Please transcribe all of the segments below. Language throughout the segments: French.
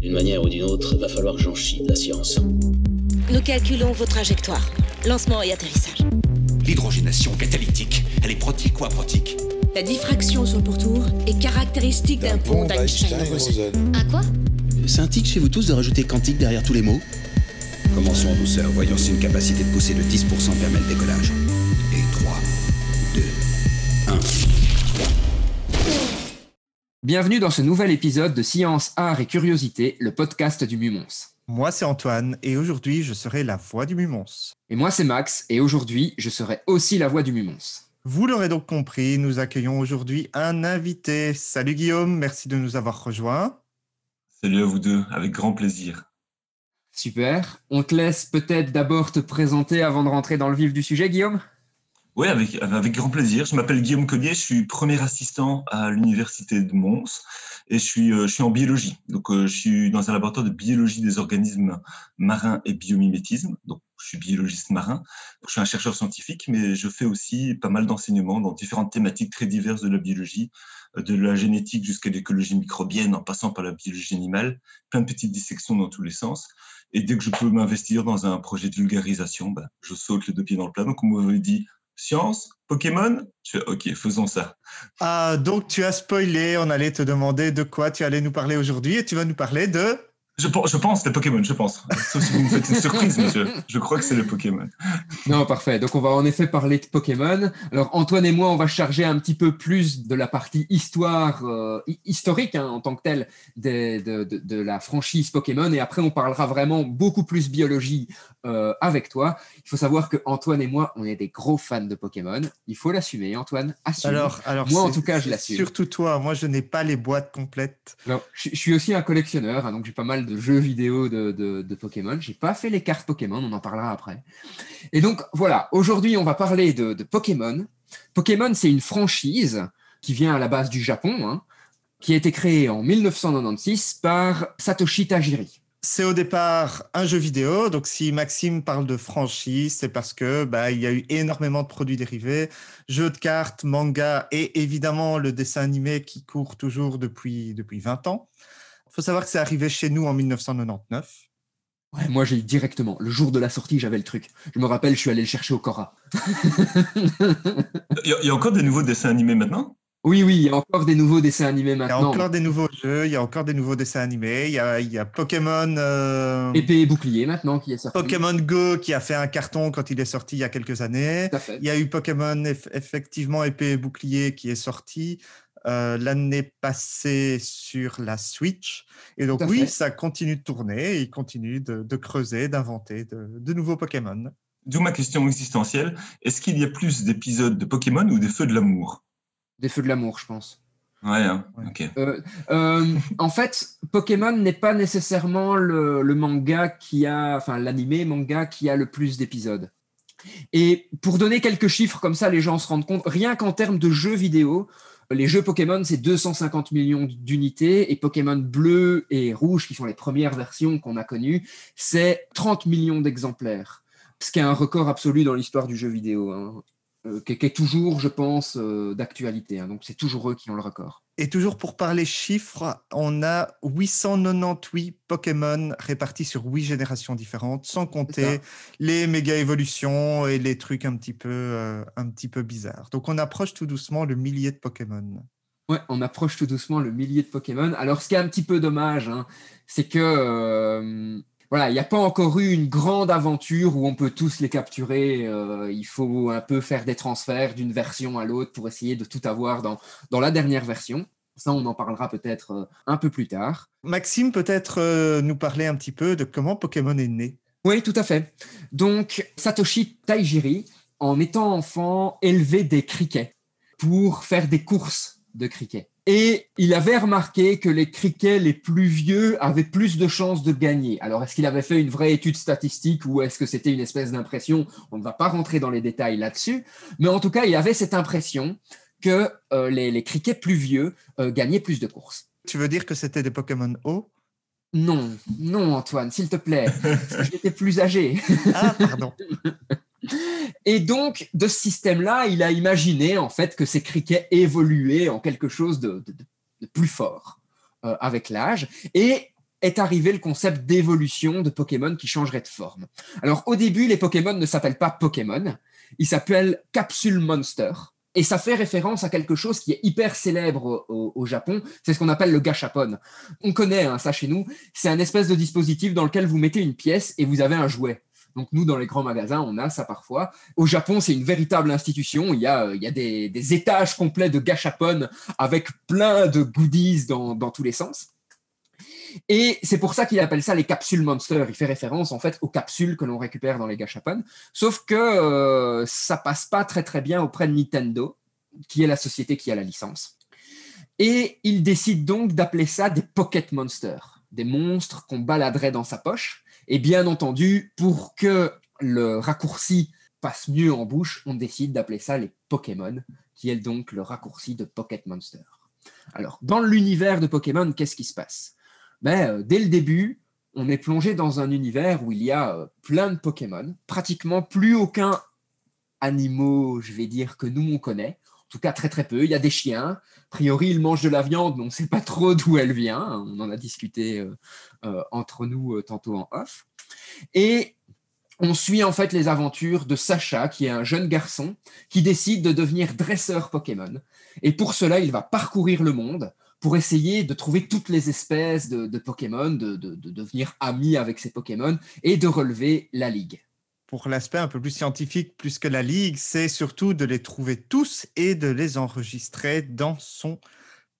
D'une manière ou d'une autre, va falloir que j'en chie de la science. Nous calculons vos trajectoires. Lancement et atterrissage. L'hydrogénation catalytique, elle est protique ou aprotique La diffraction sur le pourtour est caractéristique d'un pont d'Einstein-Rosen. Un quoi? C'est un tic chez vous tous de rajouter quantique derrière tous les mots? Commençons en douceur, voyons si une capacité de poussée de 10% permet le décollage. Bienvenue dans ce nouvel épisode de Science, Art et Curiosité, le podcast du Mumons. Moi, c'est Antoine, et aujourd'hui, je serai la voix du Mumons. Et moi, c'est Max, et aujourd'hui, je serai aussi la voix du Mumons. Vous l'aurez donc compris, nous accueillons aujourd'hui un invité. Salut Guillaume, merci de nous avoir rejoints. Salut à vous deux, avec grand plaisir. Super. On te laisse peut-être d'abord te présenter avant de rentrer dans le vif du sujet, Guillaume? Oui, avec, avec grand plaisir. Je m'appelle Guillaume Cognier, je suis premier assistant à l'université de Mons et je suis, euh, je suis en biologie. Donc, euh, je suis dans un laboratoire de biologie des organismes marins et biomimétisme. Donc, je suis biologiste marin. Je suis un chercheur scientifique, mais je fais aussi pas mal d'enseignements dans différentes thématiques très diverses de la biologie, euh, de la génétique jusqu'à l'écologie microbienne, en passant par la biologie animale, plein de petites dissections dans tous les sens. Et dès que je peux m'investir dans un projet de vulgarisation, ben, je saute les deux pieds dans le plat. Donc, on m'avait dit science, Pokémon. Je fais OK, faisons ça. Ah, donc tu as spoilé, on allait te demander de quoi tu allais nous parler aujourd'hui, et tu vas nous parler de... Je, je pense les Pokémon, je pense. Sauf si vous me faites une surprise, monsieur. Je crois que c'est le Pokémon. Non, parfait. Donc, on va en effet parler de Pokémon. Alors, Antoine et moi, on va charger un petit peu plus de la partie histoire, euh, historique hein, en tant que telle, des, de, de, de, la franchise Pokémon. Et après, on parlera vraiment beaucoup plus biologie euh, avec toi. Il faut savoir que Antoine et moi, on est des gros fans de Pokémon. Il faut l'assumer, Antoine. Assume. Alors, alors moi, en tout cas, je l'assume. Surtout toi. Moi, je n'ai pas les boîtes complètes. Alors, je, je suis aussi un collectionneur, hein, donc j'ai pas mal de jeux vidéo de, de, de Pokémon. J'ai pas fait les cartes Pokémon, on en parlera après. Et donc voilà, aujourd'hui on va parler de, Pokémon. Pokémon, c'est une franchise qui vient à la base du Japon, hein, qui a été créée en 1996 par Satoshi Tajiri. C'est au départ un jeu vidéo, donc si Maxime parle de franchise, c'est parce que bah, il y a eu énormément de produits dérivés, jeux de cartes, manga et évidemment le dessin animé qui court toujours depuis, depuis 20 ans. Il faut savoir que c'est arrivé chez nous en 1999. Ouais, moi j'ai directement, le jour de la sortie, j'avais le truc. Je me rappelle, je suis allé le chercher au Cora. Il y, a encore des nouveaux dessins animés maintenant? Oui, oui, il y a encore des nouveaux dessins animés maintenant. Il y a encore des nouveaux jeux, il y a encore des nouveaux dessins animés. Il y a, il y a Pokémon. Euh... Épée et bouclier maintenant qui est sorti. Pokémon Go qui a fait un carton quand il est sorti il y a quelques années. Il y a eu Pokémon eff effectivement épée et bouclier qui est sorti. Euh, l'année passée sur la Switch. Et donc, oui, fait. ça continue de tourner, il continue de, de creuser, d'inventer de, de, nouveaux Pokémon. D'où ma question existentielle. Est-ce qu'il y a plus d'épisodes de Pokémon ou des Feux de l'amour? Des Feux de l'amour, je pense. Ouais, hein ok. Euh, euh, en fait, Pokémon n'est pas nécessairement le, le, manga qui a, enfin l'animé manga qui a le plus d'épisodes. Et pour donner quelques chiffres comme ça, les gens se rendent compte, rien qu'en termes de jeux vidéo, les jeux Pokémon, c'est 250 millions d'unités et Pokémon bleu et rouge, qui sont les premières versions qu'on a connues, c'est 30 millions d'exemplaires. Ce qui est un record absolu dans l'histoire du jeu vidéo, hein, euh, qui, qui, est toujours, je pense, euh, d'actualité. Hein, donc c'est toujours eux qui ont le record. Et toujours pour parler chiffres, on a 898 Pokémon répartis sur 8 générations différentes, sans compter les méga évolutions et les trucs un petit peu, euh, un petit peu bizarres. Donc on approche tout doucement le millier de Pokémon. Ouais, on approche tout doucement le millier de Pokémon. Alors ce qui est un petit peu dommage, hein, c'est que voilà, il n'y a pas encore eu une grande aventure où on peut tous les capturer. Euh, il faut un peu faire des transferts d'une version à l'autre pour essayer de tout avoir dans, dans la dernière version. Ça, on en parlera peut-être euh, un peu plus tard. Maxime, peut-être euh, nous parler un petit peu de comment Pokémon est né. Oui, tout à fait. Donc, Satoshi Taijiri, en étant enfant, élevait des criquets pour faire des courses de criquets. Et il avait remarqué que les criquets les plus vieux avaient plus de chances de gagner. Alors, est-ce qu'il avait fait une vraie étude statistique ou est-ce que c'était une espèce d'impression? On ne va pas rentrer dans les détails là-dessus. Mais en tout cas, il avait cette impression que euh, les, les, criquets plus vieux euh, gagnaient plus de courses. Tu veux dire que c'était des Pokémon hauts Non, non, Antoine, s'il te plaît. J'étais plus âgé. Ah, pardon. Et donc, de ce système-là, il a imaginé en fait que ces criquets évoluaient en quelque chose de, plus fort euh, avec l'âge. Et est arrivé le concept d'évolution de Pokémon qui changerait de forme. Alors au début, les Pokémon ne s'appellent pas Pokémon, ils s'appellent Capsule Monster. Et ça fait référence à quelque chose qui est hyper célèbre au, Japon, c'est ce qu'on appelle le gachapon. On connaît hein, ça chez nous, c'est un espèce de dispositif dans lequel vous mettez une pièce et vous avez un jouet. Donc nous, dans les grands magasins, on a ça parfois. Au Japon, c'est une véritable institution. Il y a, il y a des, étages complets de gachapon avec plein de goodies dans, dans tous les sens. Et c'est pour ça qu'il appelle ça les capsules Monster. Il fait référence en fait aux capsules que l'on récupère dans les gachapon. Sauf que euh, ça passe pas très très bien auprès de Nintendo, qui est la société qui a la licence. Et il décide donc d'appeler ça des Pocket Monsters, des monstres qu'on baladerait dans sa poche. Et bien entendu, pour que le raccourci passe mieux en bouche, on décide d'appeler ça les Pokémon, qui est donc le raccourci de Pocket Monster. Alors, dans l'univers de Pokémon, qu'est-ce qui se passe? Ben, euh, Dès le début, on est plongé dans un univers où il y a euh, plein de Pokémon, pratiquement plus aucun animal, je vais dire, que nous on connaît. En tout cas, très très peu. Il y a des chiens. A priori, ils mangent de la viande, mais on ne sait pas trop d'où elle vient. On en a discuté euh, euh, entre nous euh, tantôt en off. Et on suit en fait les aventures de Sacha, qui est un jeune garçon qui décide de devenir dresseur Pokémon. Et pour cela, il va parcourir le monde pour essayer de trouver toutes les espèces de, Pokémon, de, de, devenir ami avec ces Pokémon et de relever la ligue pour l'aspect un peu plus scientifique, plus que la ligue, c'est surtout de les trouver tous et de les enregistrer dans son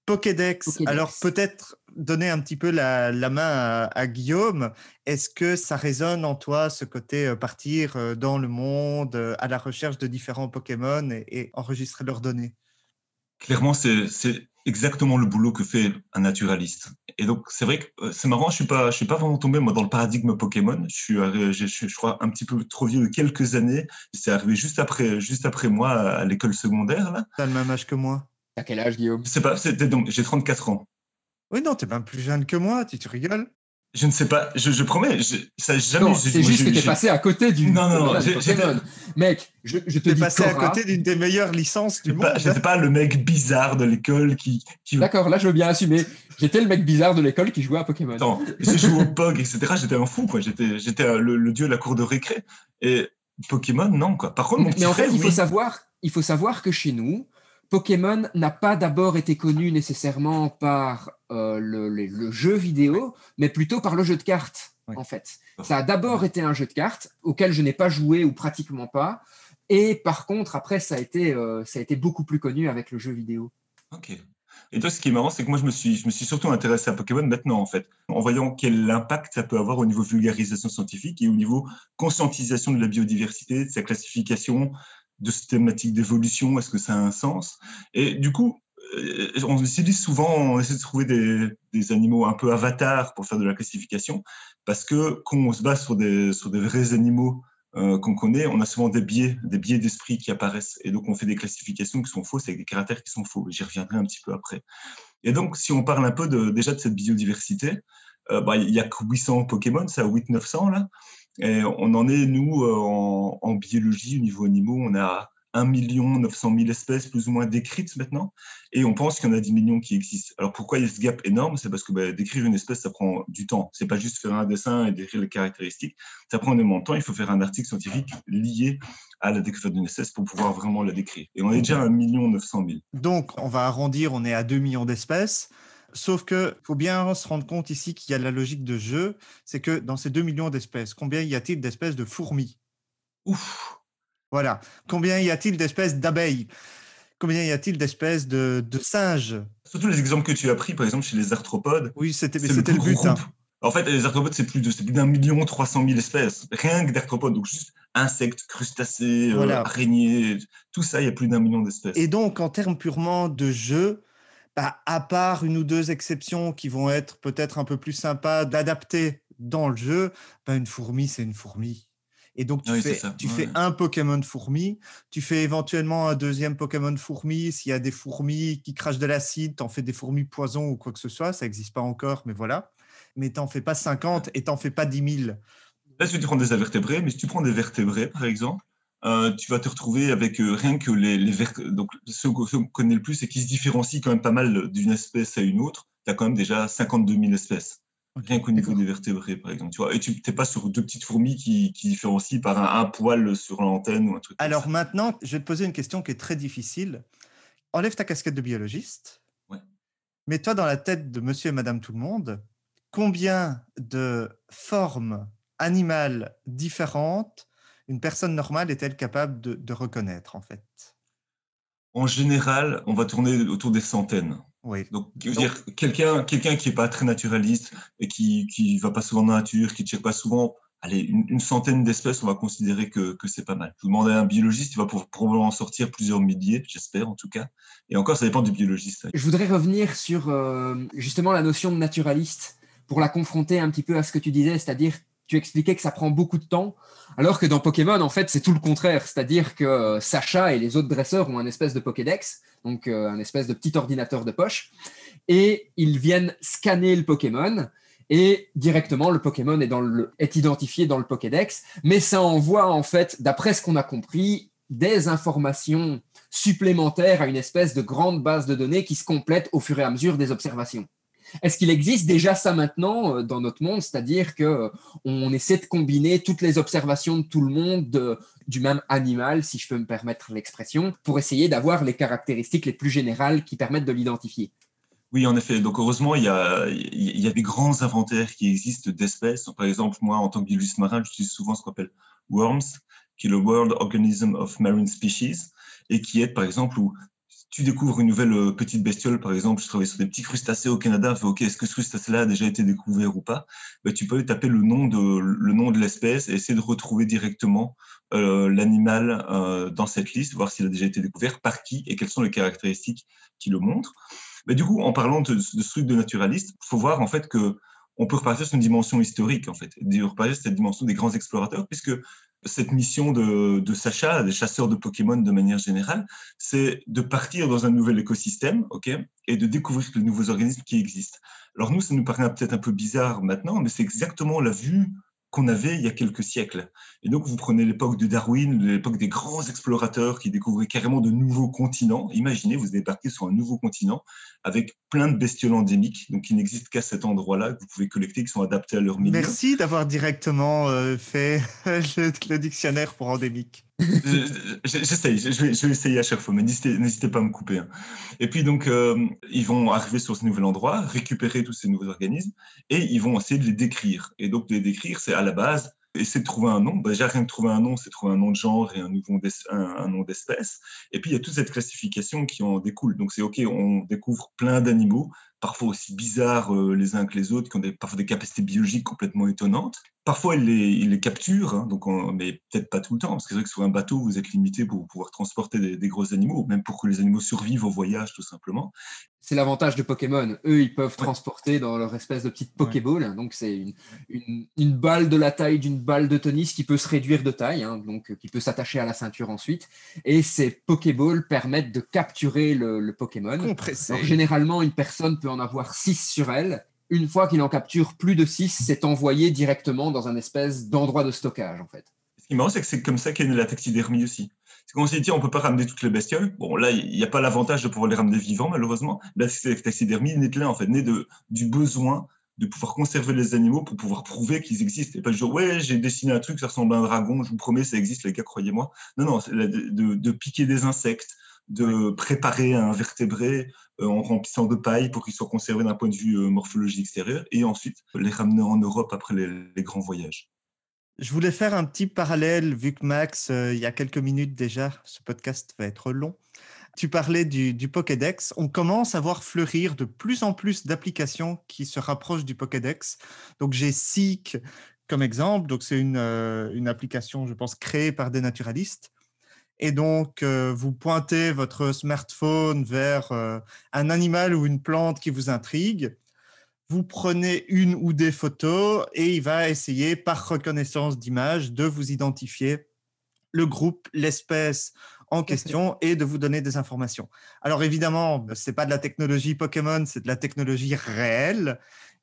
Pokédex. Alors peut-être donner un petit peu la, main à, Guillaume. Est-ce que ça résonne en toi ce côté euh, partir euh, dans le monde euh, à la recherche de différents Pokémon et enregistrer leurs données? Clairement, c'est exactement le boulot que fait un naturaliste. Et donc, c'est vrai que euh, c'est marrant, je suis pas, je suis pas vraiment tombé moi dans le paradigme Pokémon. Je suis, je, je, crois, un petit peu trop vieux de quelques années. C'est arrivé juste après, juste après moi à l'école secondaire là. T'as le même âge que moi. T'as quel âge, Guillaume? C'est pas, c'était donc, j'ai 34 ans. Oui, non, t'es même plus jeune que moi. Tu, tu rigoles je ne sais pas, je, je promets, je, ça jamais. C'est juste que t'es passé à côté d'une. Non, non, non. Mec, je, je te dis. passé à côté d'une des meilleures licences du monde. J'étais pas le mec bizarre de l'école qui. qui... D'accord, là je veux bien assumer. J'étais le mec bizarre de l'école qui jouait à Pokémon. Non, je jouais au POG, etc. J'étais un fou, quoi. J'étais, j'étais le, le, dieu de la cour de récré. Et Pokémon, non, quoi. Par contre, mon Mais en fait, il faut savoir, il faut savoir que chez nous, Pokémon n'a pas d'abord été connu nécessairement par euh, le, jeu vidéo, mais plutôt par le jeu de cartes, en fait. Ça a d'abord été un jeu de cartes auquel je n'ai pas joué ou pratiquement pas. Et par contre, après, ça a été, euh, ça a été beaucoup plus connu avec le jeu vidéo. Ok. Et toi, ce qui est marrant, c'est que moi, je me, suis, je me suis surtout intéressé à Pokémon maintenant, en fait, en voyant quel impact ça peut avoir au niveau vulgarisation scientifique et au niveau conscientisation de la biodiversité, de sa classification, de cette thématique d'évolution, est-ce que ça a un sens? Et du coup, euh, on dit souvent, on essaie de trouver des, animaux un peu avatars pour faire de la classification, parce que quand on se base sur des, sur des vrais animaux euh, qu'on connaît, on a souvent des biais, des biais d'esprit qui apparaissent, et donc on fait des classifications qui sont fausses avec des caractères qui sont faux. J'y reviendrai un petit peu après. Et donc, si on parle un peu de, déjà de cette biodiversité, euh, bah, il y a que 800 Pokémon, ça 800-900 là. Et on en est, nous, euh, en, biologie, au niveau animaux, on a 1 900 000 espèces plus ou moins décrites maintenant, et on pense qu'il y en a 10 millions qui existent. Alors pourquoi il y a ce gap énorme? C'est parce que bah, décrire une espèce, ça prend du temps. C'est pas juste faire un dessin et décrire les caractéristiques. Ça prend énormément de temps. Il faut faire un article scientifique lié à la découverte d'une espèce pour pouvoir vraiment la décrire. Et on est déjà à 1 900 000. Donc, on va arrondir, on est à 2 millions d'espèces. Sauf que faut bien se rendre compte ici qu'il y a la logique de jeu, c'est que dans ces 2 millions d'espèces, combien y a-t-il d'espèces de fourmis? Ouf Voilà. Combien y a-t-il d'espèces d'abeilles? Combien y a-t-il d'espèces de, singes? Surtout les exemples que tu as pris, par exemple, chez les arthropodes. Oui, c'était le, but. Hein. En fait, les arthropodes, c'est plus d'un million trois cent mille espèces. Rien que d'arthropodes. Donc, juste insectes, crustacés, euh, araignées, tout ça, il y a plus d'un million d'espèces. Et donc, en termes purement de jeu, bah, à part une ou deux exceptions qui vont être peut-être un peu plus sympas d'adapter dans le jeu, bah, une fourmi, c'est une fourmi. Et donc, tu, fais, tu fais un Pokémon fourmi, tu fais éventuellement un deuxième Pokémon fourmi. S'il y a des fourmis qui crachent de l'acide, tu en fais des fourmis poison ou quoi que ce soit. Ça n'existe pas encore, mais voilà. Mais tu n'en fais pas 50 et tu n'en fais pas 10 000. Là, tu prends des invertébrés, mais si tu prends des vertébrés, par exemple, euh, tu vas te retrouver avec euh, rien que les, les donc ceux qu'on connaît le plus et qui se différencient quand même pas mal d'une espèce à une autre. Tu as quand même déjà 52 000 espèces. Rien qu'au niveau des vertébrés, par exemple. Tu vois, et tu n'es pas sur deux petites fourmis qui, qui différencient par un, poil sur l'antenne ou un truc. Alors maintenant, je vais te poser une question qui est très difficile. Enlève ta casquette de biologiste. Ouais. Mets-toi dans la tête de monsieur et madame tout le monde. Combien de formes animales différentes une personne normale est-elle capable de, de reconnaître, en fait? En général, on va tourner autour des centaines. Oui. Donc, dire, quelqu'un quelqu'un qui n'est pas très naturaliste et qui ne va pas souvent dans la nature, qui ne check pas souvent, allez, une, centaine d'espèces, on va considérer que, que c'est pas mal. Vous demandez à un biologiste, il va pouvoir probablement sortir plusieurs milliers, j'espère en tout cas. Et encore, ça dépend du biologiste. Je voudrais revenir sur euh, justement la notion de naturaliste pour la confronter un petit peu à ce que tu disais, c'est-à-dire tu expliquais que ça prend beaucoup de temps, alors que dans Pokémon, en fait, c'est tout le contraire. C'est-à-dire que euh, Sacha et les autres dresseurs ont un espèce de Pokédex, donc euh, un espèce de petit ordinateur de poche, et ils viennent scanner le Pokémon, et directement, le Pokémon est, est identifié dans le Pokédex, mais ça envoie, en fait, d'après ce qu'on a compris, des informations supplémentaires à une espèce de grande base de données qui se complète au fur et à mesure des observations. Est-ce qu'il existe déjà ça maintenant euh, dans notre monde, c'est-à-dire que euh, on essaie de combiner toutes les observations de tout le monde du même animal, si je peux me permettre l'expression, pour essayer d'avoir les caractéristiques les plus générales qui permettent de l'identifier oui, en effet. Donc, heureusement, il y a, il y a des grands inventaires qui existent d'espèces. Par exemple, moi, en tant que biologiste marin, j'utilise souvent ce qu'on appelle WORMS, qui est le World Organism of Marine Species, et qui est, par exemple, où tu découvres une nouvelle euh, petite bestiole, par exemple, je travaille sur des petits crustacés au Canada, ok, est-ce que ce crustacé-là a déjà été découvert ou pas? Ben, Tu peux taper le nom de l'espèce et essayer de retrouver directement euh, l'animal euh, dans cette liste, voir s'il a déjà été découvert, par qui et quelles sont les caractéristiques qui le montrent. Mais du coup, en parlant de, de ce truc de naturaliste, faut voir en fait que on peut repartir sur une dimension historique, en fait, repartir sur cette dimension des grands explorateurs, puisque cette mission de, Sacha, des chasseurs de Pokémon de manière générale, c'est de partir dans un nouvel écosystème, ok, et de découvrir les nouveaux organismes qui existent. Alors nous, ça nous paraît peut-être un peu bizarre maintenant, mais c'est exactement la vue qu'on avait il y a quelques siècles. Et donc, vous prenez l'époque de Darwin, l'époque des grands explorateurs qui découvraient carrément de nouveaux continents. Imaginez, vous débarquez sur un nouveau continent avec plein de bestioles endémiques, donc qui n'existent qu'à cet endroit-là, que vous pouvez collecter, qui sont adaptés à leur milieu. Merci d'avoir directement euh, fait le, dictionnaire pour endémique. J'essaye, je, vais, essayer à chaque fois, mais n'hésitez pas à me couper. Hein. Et puis donc, euh, ils vont arriver sur ce nouvel endroit, récupérer tous ces nouveaux organismes, et ils vont essayer de les décrire. Et donc, de les décrire, c'est à la base essayer de trouver un nom. Bah, déjà, rien que trouver un nom, c'est trouver un nom de genre et un, nouveau un, nom d'espèce. Et puis, il y a toute cette classification qui en découle. Donc, c'est OK, on découvre plein d'animaux, parfois aussi bizarres euh, les uns que les autres, qui ont des, parfois des capacités biologiques complètement étonnantes. Parfois, ils les, capturent, hein, donc mais peut-être pas tout le temps, parce que c'est vrai que sur un bateau, vous êtes limité pour pouvoir transporter des, des, gros animaux, même pour que les animaux survivent au voyage, tout simplement c'est l'avantage de Pokémon. Eux, ils peuvent transporter dans leur espèce de petite Pokéball. Donc, c'est une, balle de la taille d'une balle de tennis qui peut se réduire de taille, hein, donc qui peut s'attacher à la ceinture ensuite. Et ces Pokéballs permettent de capturer le, Pokémon. Donc, généralement, une personne peut en avoir 6 sur elle. Une fois qu'il en capture plus de 6, c'est envoyé directement dans un espèce d'endroit de stockage, en fait. Ce qui est marrant, c'est que c'est comme ça qu'est née la taxidermie aussi. C'est qu'on s'est dit, on peut pas ramener toutes les bestioles. Bon, là, il n'y a pas l'avantage de pouvoir les ramener vivants, malheureusement. La taxidermie n'est là, en fait, née de, du besoin de pouvoir conserver les animaux pour pouvoir prouver qu'ils existent. Et pas dire, ouais, j'ai dessiné un truc, ça ressemble à un dragon, je vous promets, ça existe, les gars, croyez-moi. Non, non, de, de, piquer des insectes, de préparer un vertébré euh, en remplissant de paille pour qu'il soit conservé d'un point de vue euh, morphologique extérieur, et ensuite les ramener en Europe après les grands voyages. Je voulais faire un petit parallèle, vu que Max, euh, il y a quelques minutes déjà, ce podcast va être long. Tu parlais du, Pokédex. On commence à voir fleurir de plus en plus d'applications qui se rapprochent du Pokédex. Donc, j'ai Seek comme exemple. Donc, c'est une, euh, une, application, je pense, créée par des naturalistes. Et donc, euh, vous pointez votre smartphone vers un animal ou une plante qui vous intrigue. Vous prenez une ou des photos et il va essayer par reconnaissance d'image de vous identifier le groupe, l'espèce en question et de vous donner des informations. Alors évidemment, c'est pas de la technologie Pokémon, c'est de la technologie réelle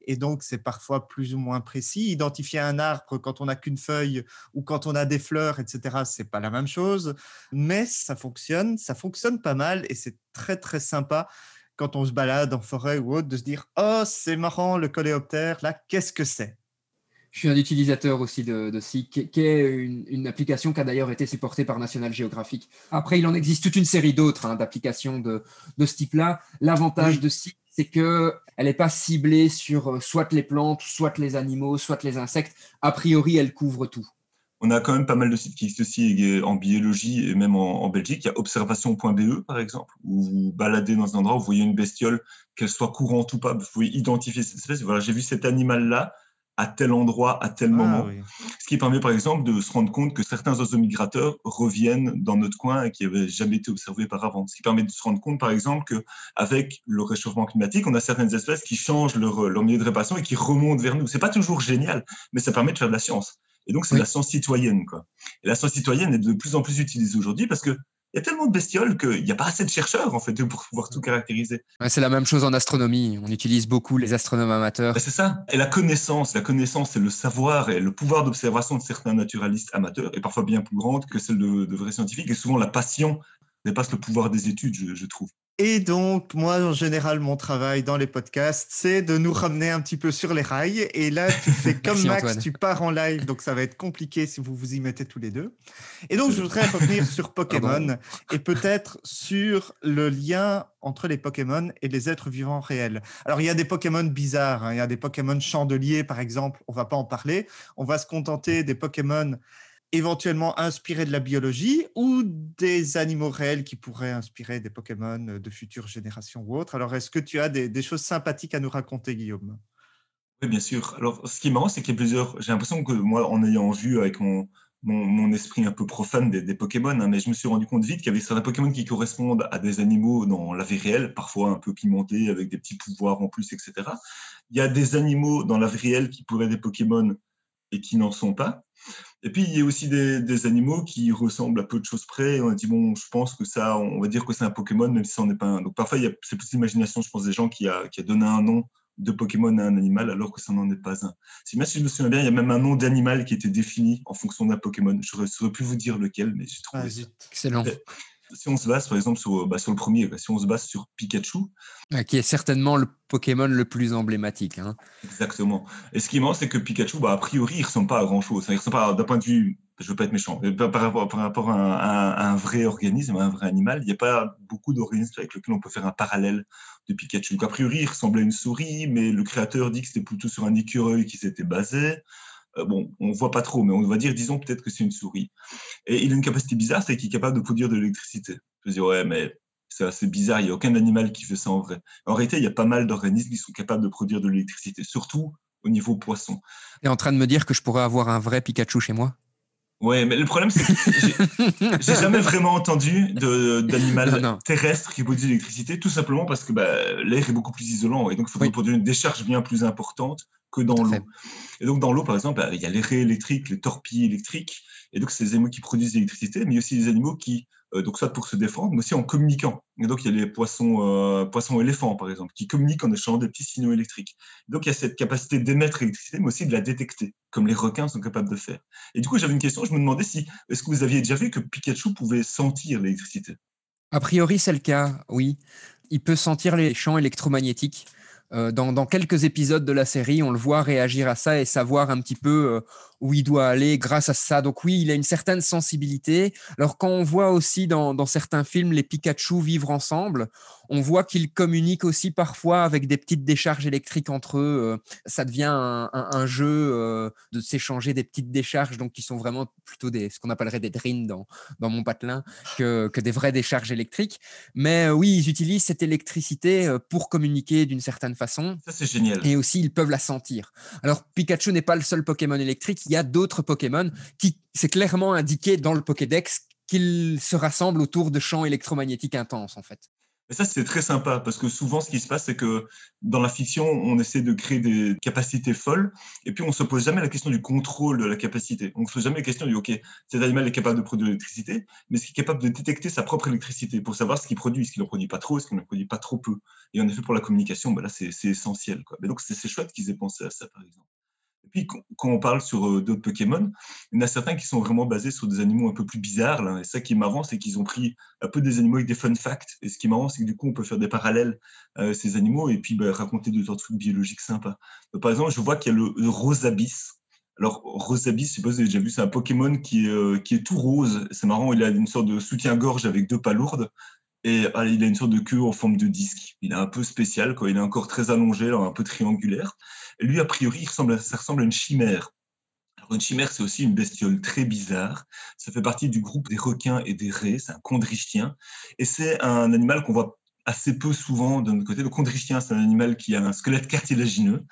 et donc c'est parfois plus ou moins précis. Identifier un arbre quand on n'a qu'une feuille ou quand on a des fleurs, etc., c'est pas la même chose, mais ça fonctionne, ça fonctionne pas mal et c'est très très sympa quand on se balade en forêt ou autre, de se dire Oh, c'est marrant, le coléoptère, là, qu'est-ce que c'est? Je suis un utilisateur aussi de, de SIG, qui est une, application qui a d'ailleurs été supportée par National Geographic. Après, il en existe toute une série d'autres hein, d'applications de, de, ce type-là. L'avantage de SIG, c'est qu'elle n'est pas ciblée sur euh, soit les plantes, soit les animaux, soit les insectes. A priori, elle couvre tout. On a quand même pas mal de sites qui existent aussi en biologie et même en, Belgique. Il y a observation.be, par exemple, où vous baladez dans un endroit, vous voyez une bestiole, qu'elle soit courante ou pas, vous pouvez identifier cette espèce. Voilà, j'ai vu cet animal-là à tel endroit, à tel ah moment. Ce qui permet, par exemple, de se rendre compte que certains oiseaux migrateurs reviennent dans notre coin et qui n'avaient jamais été observés par avant. Ce qui permet de se rendre compte, par exemple, qu'avec le réchauffement climatique, on a certaines espèces qui changent leur, leur milieu de réparation et qui remontent vers nous. C'est pas toujours génial, mais ça permet de faire de la science. Et donc, c'est la science citoyenne. Quoi. Et la science citoyenne est de plus en plus utilisée aujourd'hui parce que il y a tellement de bestioles qu'il n'y a pas assez de chercheurs en fait pour pouvoir tout caractériser. c'est la même chose en astronomie. On utilise beaucoup les astronomes amateurs. Ben, c'est ça. Et la connaissance, la connaissance, et le savoir et le pouvoir d'observation de certains naturalistes amateurs est parfois bien plus grande que celle de, vrais scientifiques. Et souvent, la passion dépasse le pouvoir des études, je trouve. Et donc, moi, en général, mon travail dans les podcasts, c'est de nous ramener un petit peu sur les rails. Et là, tu fais comme Max, tu pars en live, donc ça va être compliqué si vous vous y mettez tous les deux. Et donc, je voudrais revenir sur Pokémon et peut-être sur le lien entre les Pokémon et les êtres vivants réels. Alors, il y a des Pokémon bizarres. Hein. Il y a des Pokémon chandeliers, par exemple. On va pas en parler. On va se contenter des Pokémon éventuellement inspirés de la biologie ou des animaux réels qui pourraient inspirer des Pokémon de futures générations ou autres. Alors, est-ce que tu as des, choses sympathiques à nous raconter, Guillaume? Oui, bien sûr. Alors, ce qui est marrant, c'est qu'il y a plusieurs. J'ai l'impression que moi, en ayant vu avec mon, mon, esprit un peu profane des, Pokémon, hein, mais je me suis rendu compte vite qu'il y avait certains Pokémon qui correspondent à des animaux dans la vie réelle, parfois un peu pimentés, avec des petits pouvoirs en plus, etc. Il y a des animaux dans la vie réelle qui pourraient être des Pokémon et qui n'en sont pas. Et puis, il y a aussi des, animaux qui ressemblent à peu de choses près. on a dit, bon, je pense que ça, on va dire que c'est un Pokémon, même si ça n'en est pas un. Donc, parfois, c'est plus l'imagination, je pense, des gens qui a, qui a donné un nom de Pokémon à un animal alors que ça n'en est pas un. Si, même si je me souviens bien, il y a même un nom d'animal qui était défini en fonction d'un Pokémon. Je ne saurais plus vous dire lequel, mais j'ai trouvé. Ah, excellent si on se base par exemple sur, bah, sur le premier, si on se base sur Pikachu. Qui est certainement le Pokémon le plus emblématique. Hein. Exactement. Et ce qui est marrant, c'est que Pikachu, bah, a priori, il ne ressemble pas à grand chose. Il ne ressemble pas, d'un point de vue, je ne veux pas être méchant, par, par, rapport, par rapport à, un, vrai organisme, à un vrai animal, il n'y a pas beaucoup d'organismes avec lesquels on peut faire un parallèle de Pikachu. Donc, a priori, il ressemblait à une souris, mais le créateur dit que c'était plutôt sur un écureuil qui s'était basé. Euh, bon, on voit pas trop, mais on va dire, disons peut-être que c'est une souris. Et il a une capacité bizarre, c'est qu'il est capable de produire de l'électricité. Je veux dire, ouais, mais c'est assez bizarre, il n'y a aucun animal qui fait ça en vrai. En réalité, il y a pas mal d'organismes qui sont capables de produire de l'électricité, surtout au niveau poisson. Tu es en train de me dire que je pourrais avoir un vrai Pikachu chez moi? Ouais, mais le problème, c'est que j'ai jamais vraiment entendu d'animal terrestre qui produit de l'électricité, tout simplement parce que bah, l'air est beaucoup plus isolant et donc il faudrait produire une décharge bien plus importante que dans l'eau. Et donc, dans l'eau, par exemple, il y a les raies électriques, les torpilles électriques, et donc, c'est des animaux qui produisent de l'électricité, mais aussi des animaux qui, euh, donc soit pour se défendre, mais aussi en communiquant. Et donc, il y a les poissons, euh, poissons éléphants, par exemple, qui communiquent en échangeant des petits signaux électriques. Donc, il y a cette capacité d'émettre l'électricité, mais aussi de la détecter, comme les requins sont capables de faire. Et du coup, j'avais une question, je me demandais si, est-ce que vous aviez déjà vu que Pikachu pouvait sentir l'électricité? A priori, c'est le cas, oui. Il peut sentir les champs électromagnétiques. Euh, dans, quelques épisodes de la série, on le voit réagir à ça et savoir un petit peu euh, où il doit aller grâce à ça. Donc oui, il a une certaine sensibilité. Alors quand on voit aussi dans, certains films les Pikachu vivre ensemble, on voit qu'ils communiquent aussi parfois avec des petites décharges électriques entre eux. Euh, ça devient un, jeu de s'échanger des petites décharges, donc qui sont vraiment plutôt ce qu'on appellerait des drins dans, mon patelin que, que des vraies décharges électriques. Mais oui, ils utilisent cette électricité pour communiquer d'une certaine façon. Ça, c'est génial. Et aussi, ils peuvent la sentir. Alors, Pikachu n'est pas le seul Pokémon électrique il y a d'autres Pokémon qui, c'est clairement indiqué dans le Pokédex qu'ils se rassemblent autour de champs électromagnétiques intenses, en fait. Et ça, c'est très sympa parce que souvent, ce qui se passe, c'est que dans la fiction, on essaie de créer des capacités folles et puis on ne se pose jamais la question du contrôle de la capacité. On ne se pose jamais la question du OK, cet animal est capable de produire de l'électricité, mais est-ce qu'il est capable de détecter sa propre électricité pour savoir ce qu'il produit? Est-ce qu'il ne produit pas trop? Est-ce qu'il ne produit pas trop peu? Et en effet, pour la communication, bah là, c'est essentiel. Mais donc, c'est chouette qu'ils aient pensé à ça, par exemple. Puis, quand on parle sur euh, d'autres Pokémon, il y en a certains qui sont vraiment basés sur des animaux un peu plus bizarres. Là. Et ça qui est marrant, c'est qu'ils ont pris un peu des animaux avec des fun facts. Et ce qui est marrant, c'est que du coup, on peut faire des parallèles à ces animaux et puis bah, raconter d'autres trucs biologiques sympas. par exemple, je vois qu'il y a le, le Rosabis. Alors, Rosabis, je sais pas si vous avez déjà vu, c'est un Pokémon qui est, euh, qui est tout rose. C'est marrant, il a une sorte de soutien-gorge avec deux palourdes. Et il a une sorte de queue en forme de disque. Il est un peu spécial, quoi. il est encore très allongé, un peu triangulaire. Et lui, a priori, ressemble ça ressemble à une chimère. Une chimère, c'est aussi une bestiole très bizarre. Ça fait partie du groupe des requins et des raies. C'est un chondrichtien. Et c'est un animal qu'on voit assez peu souvent de notre côté. Le chondrichtien, c'est un animal qui a un squelette cartilagineux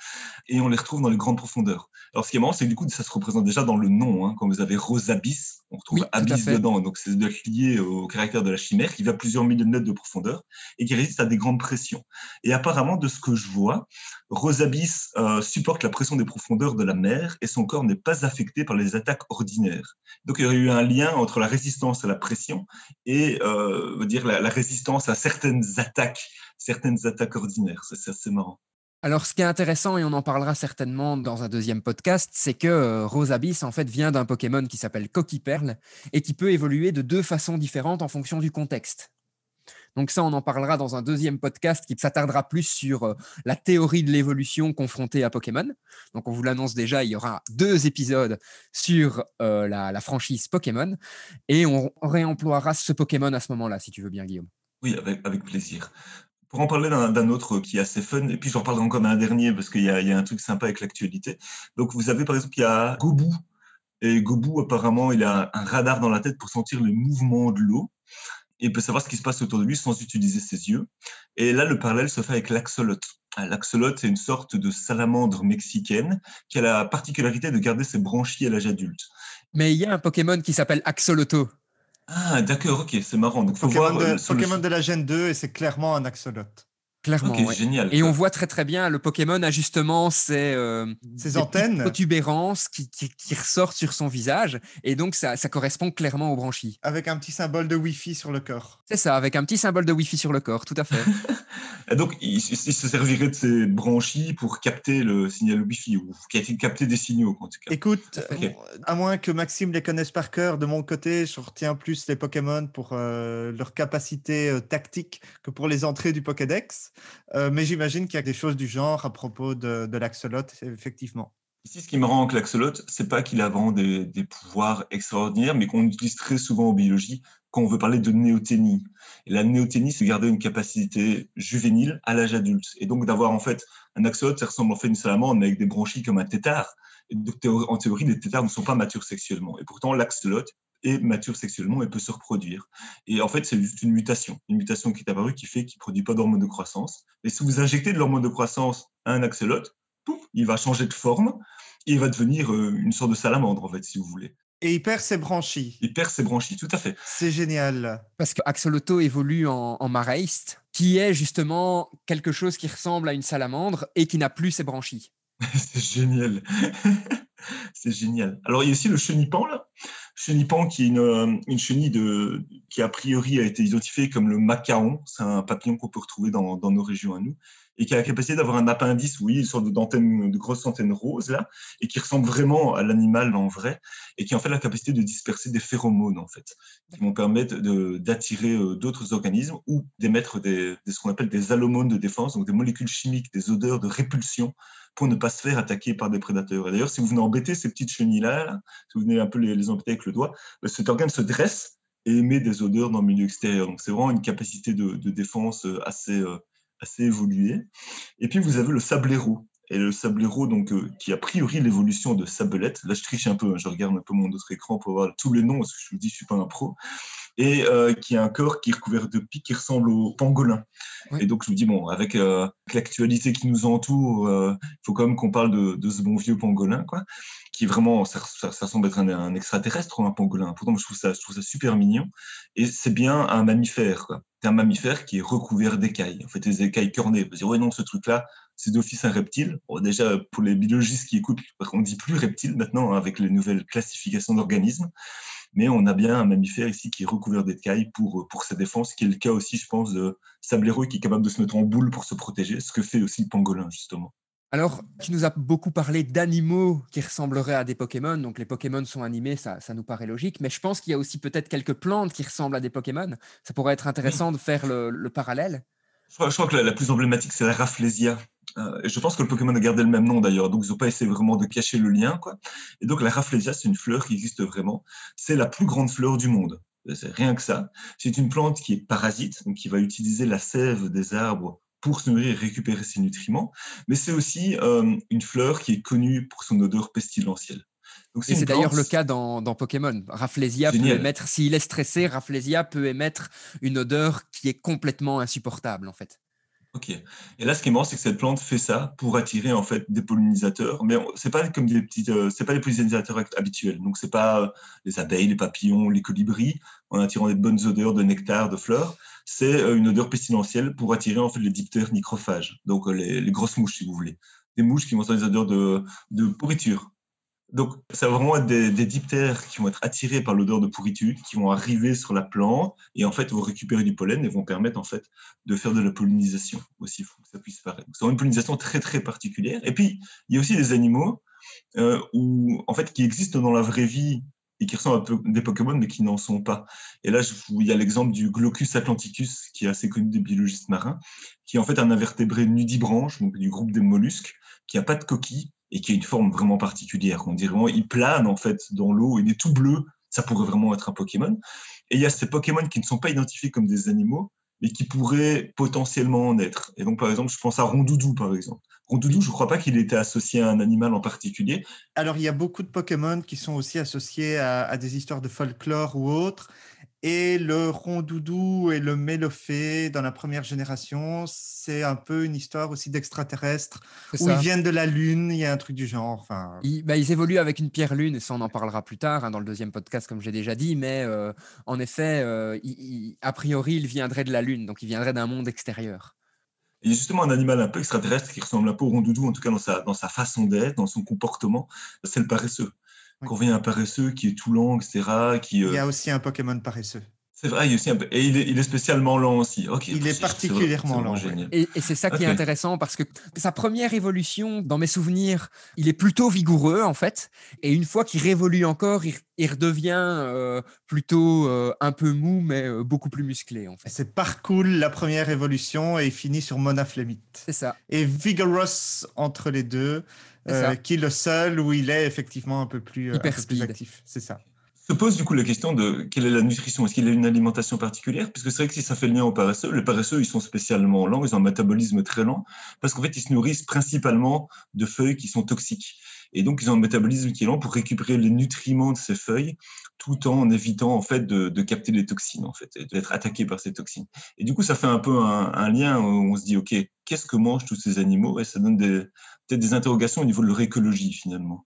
et on les retrouve dans les grandes profondeurs. Alors, ce qui est marrant, c'est que du coup, ça se représente déjà dans le nom. Hein. Quand vous avez Rosabis, on retrouve abyss dedans. Donc, c'est lié au caractère de la chimère qui va à plusieurs milliers de mètres de profondeur et qui résiste à des grandes pressions. Et apparemment, de ce que je vois, Rosabis euh, supporte la pression des profondeurs de la mer et son corps n'est pas affecté par les attaques ordinaires. Donc, il y aurait eu un lien entre la résistance à la pression et euh, dire la, la résistance à certaines attaques, certaines attaques ordinaires. C'est assez marrant. Alors, ce qui est intéressant, et on en parlera certainement dans un deuxième podcast, c'est que euh, en fait, vient d'un Pokémon qui s'appelle Coquille-Perle et qui peut évoluer de deux façons différentes en fonction du contexte. Donc ça, on en parlera dans un deuxième podcast qui s'attardera plus sur euh, la théorie de l'évolution confrontée à Pokémon. Donc on vous l'annonce déjà, il y aura deux épisodes sur euh, la, franchise Pokémon et on réemploiera ce Pokémon à ce moment-là, si tu veux bien, Guillaume. Oui, avec, plaisir. Pour en parler d'un autre qui est assez fun, et puis j'en parlerai encore d'un dernier parce qu'il y, a un truc sympa avec l'actualité. Donc vous avez par exemple, il y a Gobu. Et Gobu, apparemment, il a un radar dans la tête pour sentir le mouvement de l'eau. Et il peut savoir ce qui se passe autour de lui sans utiliser ses yeux. Et là, le parallèle se fait avec l'axolote. L'axolote, c'est une sorte de salamandre mexicaine qui a la particularité de garder ses branchies à l'âge adulte. Mais il y a un Pokémon qui s'appelle Axoloto. Ah, d'accord, ok, c'est marrant. Donc, Pokémon, de, Pokémon de la Gen 2 et c'est clairement un axolote. Clairement. Okay, génial. Et on voit très très bien, le Pokémon a justement ses, euh, ses antennes, protubérances qui, qui, qui, ressortent sur son visage. Et donc ça, ça correspond clairement au branchies. Avec un petit symbole de Wi-Fi sur le corps. C'est ça, avec un petit symbole de Wi-Fi sur le corps, tout à fait. et donc il, il, se servirait de ses branchies pour capter le signal Wi-Fi ou capter des signaux en tout cas. Écoute, okay. à moins que Maxime les connaisse par cœur, de mon côté, je retiens plus les Pokémon pour euh, leur capacité euh, tactique que pour les entrées du Pokédex. Euh, mais j'imagine qu'il y a des choses du genre à propos de, de effectivement. Ici, ce qui me rend avec l'axolote, c'est pas qu'il a vraiment des, pouvoirs extraordinaires, mais qu'on utilise très souvent en biologie quand on veut parler de néothénie. Et la néothénie, c'est garder une capacité juvénile à l'âge adulte. Et donc d'avoir en fait un axolote, ça ressemble en fait à une salamandre, mais avec des branchies comme un tétard. En théorie, les tétards ne sont pas matures sexuellement. Et pourtant, l'axolote est mature sexuellement et peut se reproduire. Et en fait, c'est juste une mutation, une mutation qui est apparue qui fait qu'il ne produit pas d'hormones de croissance. Et si vous injectez de l'hormone de croissance à un axolote, pouf, il va changer de forme et il va devenir une sorte de salamandre, en fait, si vous voulez. Et il perd ses branchies. Il perd ses branchies, tout à fait. C'est génial. Parce que Axoloto évolue en, en Maraist, qui est justement quelque chose qui ressemble à une salamandre et qui n'a plus ses branchies. c'est génial. c'est génial. Alors, il y a aussi le chenipan, là. Chenipan, qui est une, une, chenille qui, a priori, a été identifiée comme le macaon. C'est un papillon qu'on peut retrouver dans, nos régions à nous. Et qui a la capacité d'avoir un appendice, oui, une sorte d'antenne, de grosse antenne rose, là, et qui ressemble vraiment à l'animal en vrai, et qui a en fait la capacité de disperser des phéromones, en fait, qui vont permettre d'attirer d'autres organismes ou d'émettre ce qu'on appelle des allomones de défense, donc des molécules chimiques, des odeurs de répulsion pour ne pas se faire attaquer par des prédateurs. Et d'ailleurs, si vous venez embêter ces petites chenilles-là, là, si vous venez un peu les, embêter avec le doigt, bah, cet organe se dresse et émet des odeurs dans le milieu extérieur. Donc, c'est vraiment une capacité de, défense assez, euh, assez évoluée. Et puis, vous avez le sablero. Et le sablero, donc, euh, qui a priori l'évolution de sabelette. Là, je triche un peu, hein, je regarde un peu mon autre écran pour voir tous les noms, parce que je vous dis, je suis pas un pro et euh, qui a un corps qui est recouvert de pics qui ressemble au pangolin. Oui. Et donc je me dis, bon, avec, euh, avec l'actualité qui nous entoure, il euh, faut quand même qu'on parle de, de, ce bon vieux pangolin, quoi, qui vraiment, ça, ça, ça semble être un, un, extraterrestre ou un pangolin. Pourtant, je trouve ça, je trouve ça super mignon. Et c'est bien un mammifère, quoi. C'est un mammifère qui est recouvert d'écailles, en fait, des écailles cornées. Vous dire, ouais, non, ce truc-là, c'est d'office un reptile. Bon, déjà, pour les biologistes qui écoutent, on dit plus reptile maintenant, hein, avec les nouvelles classifications d'organismes mais on a bien un mammifère ici qui est recouvert d'écailles pour, pour sa défense, qui est le cas aussi, je pense, de Sablero qui est capable de se mettre en boule pour se protéger, ce que fait aussi le pangolin, justement. Alors, tu nous as beaucoup parlé d'animaux qui ressembleraient à des Pokémon. Donc, les Pokémon sont animés, ça, ça nous paraît logique. Mais je pense qu'il y a aussi peut-être quelques plantes qui ressemblent à des Pokémon. Ça pourrait être intéressant de faire le, parallèle. Je crois, que la, plus emblématique, c'est la Rafflesia. Euh, je pense que le Pokémon a gardé le même nom d'ailleurs. Donc, ils n'ont pas essayé vraiment de cacher le lien. Quoi. Et donc, la Rafflesia, c'est une fleur qui existe vraiment. C'est la plus grande fleur du monde. C'est rien que ça. C'est une plante qui est parasite, donc qui va utiliser la sève des arbres pour se nourrir et récupérer ses nutriments, mais c'est aussi euh, une fleur qui est connue pour son odeur pestilentielle. C'est d'ailleurs le cas dans, Pokémon. Rafflesia peut émettre, s'il est stressé, Rafflesia peut émettre une odeur qui est complètement insupportable en fait. Ok. Et là, ce qui est marrant, c'est que cette plante fait ça pour attirer en fait des pollinisateurs, mais c'est pas comme des petites, euh, c'est pas des pollinisateurs habituels. Donc c'est pas euh, les abeilles, les papillons, les colibris en attirant des bonnes odeurs de nectar, de fleurs c'est euh, une odeur pestilentielle pour attirer en fait les diptères microphages, donc les, grosses mouches si vous voulez, des mouches qui vont avoir des odeurs de, de pourriture. Donc ça va vraiment être des, diptères qui vont être attirés par l'odeur de pourriture, qui vont arriver sur la plante et en fait vont récupérer du pollen et vont permettre en fait de faire de la pollinisation aussi fou que ça puisse paraître. C'est une pollinisation très très particulière. Et puis il y a aussi des animaux euh, où, en fait, qui existent dans la vraie vie et qui ressemblent à des Pokémon, mais qui n'en sont pas. Et là, il y a l'exemple du Glaucus atlanticus, qui est assez connu des biologistes marins, qui est en fait un invertébré nudibranche, donc du groupe des mollusques, qui n'a pas de coquille et qui a une forme vraiment particulière. On dirait vraiment, il plane en fait dans l'eau, il est tout bleu, ça pourrait vraiment être un Pokémon. Et il y a ces Pokémon qui ne sont pas identifiés comme des animaux, mais qui pourraient potentiellement en être. Et donc, par exemple, je pense à Rondoudou, par exemple. Rondoudou, je ne crois pas qu'il était associé à un animal en particulier. Alors, il y a beaucoup de Pokémon qui sont aussi associés à, des histoires de folklore ou autres. Et le rondoudou et le mélophée dans la première génération, c'est un peu une histoire aussi d'extraterrestres où ils viennent de la Lune, il y a un truc du genre. Enfin... Ils, bah, ils évoluent avec une pierre lune, et ça on en parlera plus tard hein, dans le deuxième podcast comme j'ai déjà dit, mais euh, en effet, euh, a priori, ils viendraient de la Lune, donc ils viendraient d'un monde extérieur. Il y a justement un animal un peu extraterrestre qui ressemble un peu au rondoudou, en tout cas dans sa, dans sa façon d'être, dans son comportement, c'est le paresseux. Vient un paresseux qui est tout lent, etc. Qui, Il y a euh, aussi un Pokémon paresseux. C'est vrai, il aussi un peu... et il est, spécialement lent aussi. il est particulièrement lent. Et, c'est ça qui est intéressant parce que sa première évolution, dans mes souvenirs, il est plutôt vigoureux en fait. Et une fois qu'il révolue encore, il, redevient euh, plutôt euh, un peu mou, mais beaucoup plus musclé en fait. C'est parcours la première évolution et il finit sur Monaflemite. C'est ça. Et Vigorous entre les deux. Euh, qui est le seul où il est effectivement un peu plus, euh, actif. C'est ça. Se pose du coup la question de quelle est la nutrition? Est-ce qu'il a une alimentation particulière? Puisque c'est vrai que si ça fait le lien aux paresseux, les paresseux, ils sont spécialement lents, ils ont un métabolisme très lent, parce qu'en fait, ils se nourrissent principalement de feuilles qui sont toxiques. Et donc, ils ont un métabolisme qui est lent pour récupérer les nutriments de ces feuilles, tout en évitant en fait de, capter les toxines, en fait, d'être attaqué par ces toxines. Et du coup, ça fait un peu un, lien où on se dit, ok, qu'est-ce que mangent tous ces animaux? Et ça donne peut-être des interrogations au niveau de leur écologie finalement.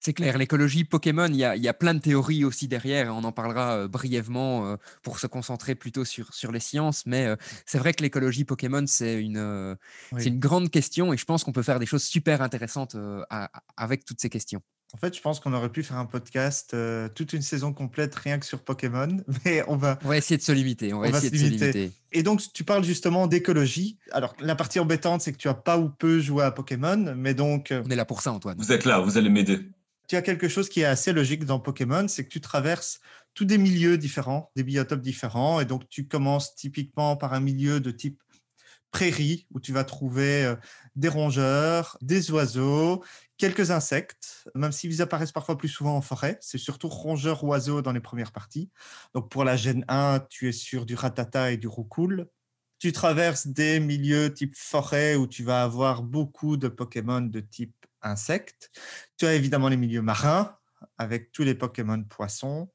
C'est clair, l'écologie Pokémon, il y, a, plein de théories aussi derrière, et on en parlera euh, brièvement euh, pour se concentrer plutôt sur, sur les sciences, mais euh, c'est vrai que l'écologie Pokémon, c'est une, une grande question, et je pense qu'on peut faire des choses super intéressantes avec toutes ces questions. En fait, je pense qu'on aurait pu faire un podcast toute une saison complète rien que sur Pokémon, mais on va. On va essayer de se limiter. On va, essayer de se limiter. Et donc, tu parles justement d'écologie. Alors, la partie embêtante, c'est que tu as pas ou peu joué à Pokémon, mais donc. On est là pour ça, Antoine. Vous êtes là, vous allez m'aider. Tu as quelque chose qui est assez logique dans Pokémon, c'est que tu traverses tous des milieux différents, des biotopes différents, et donc tu commences typiquement par un milieu de type prairie où tu vas trouver des rongeurs, des oiseaux, quelques insectes, même s'ils apparaissent parfois plus souvent en forêt. C'est surtout rongeurs oiseaux dans les premières parties. Donc pour la gène 1, tu es sur du ratata et du roucoule. Tu traverses des milieux type forêt où tu vas avoir beaucoup de Pokémon de type insectes. Tu as évidemment les milieux marins avec tous les Pokémon poissons.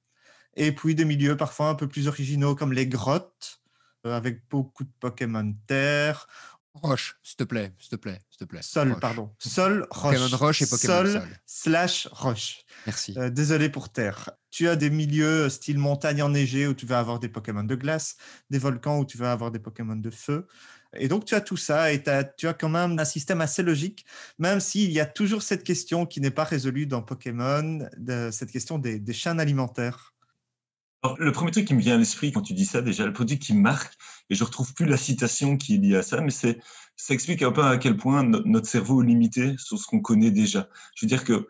Et puis des milieux parfois un peu plus originaux comme les grottes euh, avec beaucoup de Pokémon terre Roche, s'il te plaît, s'il te plaît, s'il te plaît. Sol, pardon. Sol, roche. Pokémon roche et Pokémon sol. sol. slash roche. Merci. Euh, désolé pour terre. Tu as des milieux style montagne enneigée où tu vas avoir des Pokémon de glace, des volcans où tu vas avoir des Pokémon de feu. Et donc, tu as tout ça et tu as quand même un système assez logique, même s'il y a toujours cette question qui n'est pas résolue dans Pokémon, cette question des, chaînes alimentaires. le premier truc qui me vient à l'esprit quand tu dis ça, déjà, le truc qui marque, et je retrouve plus la citation qui est liée à ça, mais c'est, ça explique un peu à quel point notre cerveau est limité sur ce qu'on connaît déjà. Je veux dire que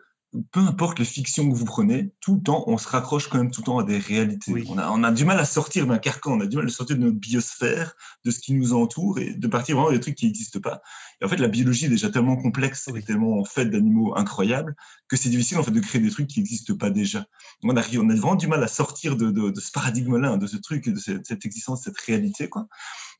peu importe les fictions que vous prenez, tout le temps, on se raccroche quand même tout le temps à des réalités. On, a, on, a, du mal à sortir d'un carcan, on a du mal à sortir de notre biosphère, de ce qui nous entoure et de partir vraiment des trucs qui n'existent pas. Et en fait, la biologie est déjà tellement complexe et tellement faite d'animaux incroyables que c'est difficile en fait de créer des trucs qui n'existent pas déjà. On a, on a vraiment du mal à sortir de, de, de ce paradigme-là, hein, de ce truc, de cette, cette existence, cette réalité. Quoi.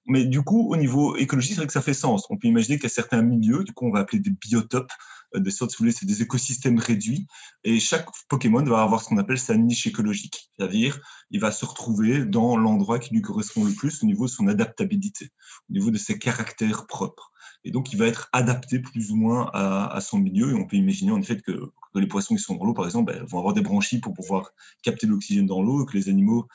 Mais du coup, au niveau écologique, c'est vrai que ça fait sens. On peut imaginer qu'il y a certains milieux, du coup, on va appeler des biotopes, euh, des sortes, si vous voulez, c'est des écosystèmes réduits. Et chaque Pokémon va avoir ce qu'on appelle sa niche écologique. C'est-à-dire, il va se retrouver dans l'endroit qui lui correspond le plus au niveau de son adaptabilité, au niveau de ses caractères propres. Et donc, il va être adapté plus ou moins à, à son milieu. Et on peut imaginer en effet que, que les poissons qui sont dans l'eau, par exemple, ben, vont avoir des branchies pour pouvoir capter l'oxygène dans l'eau, que les animaux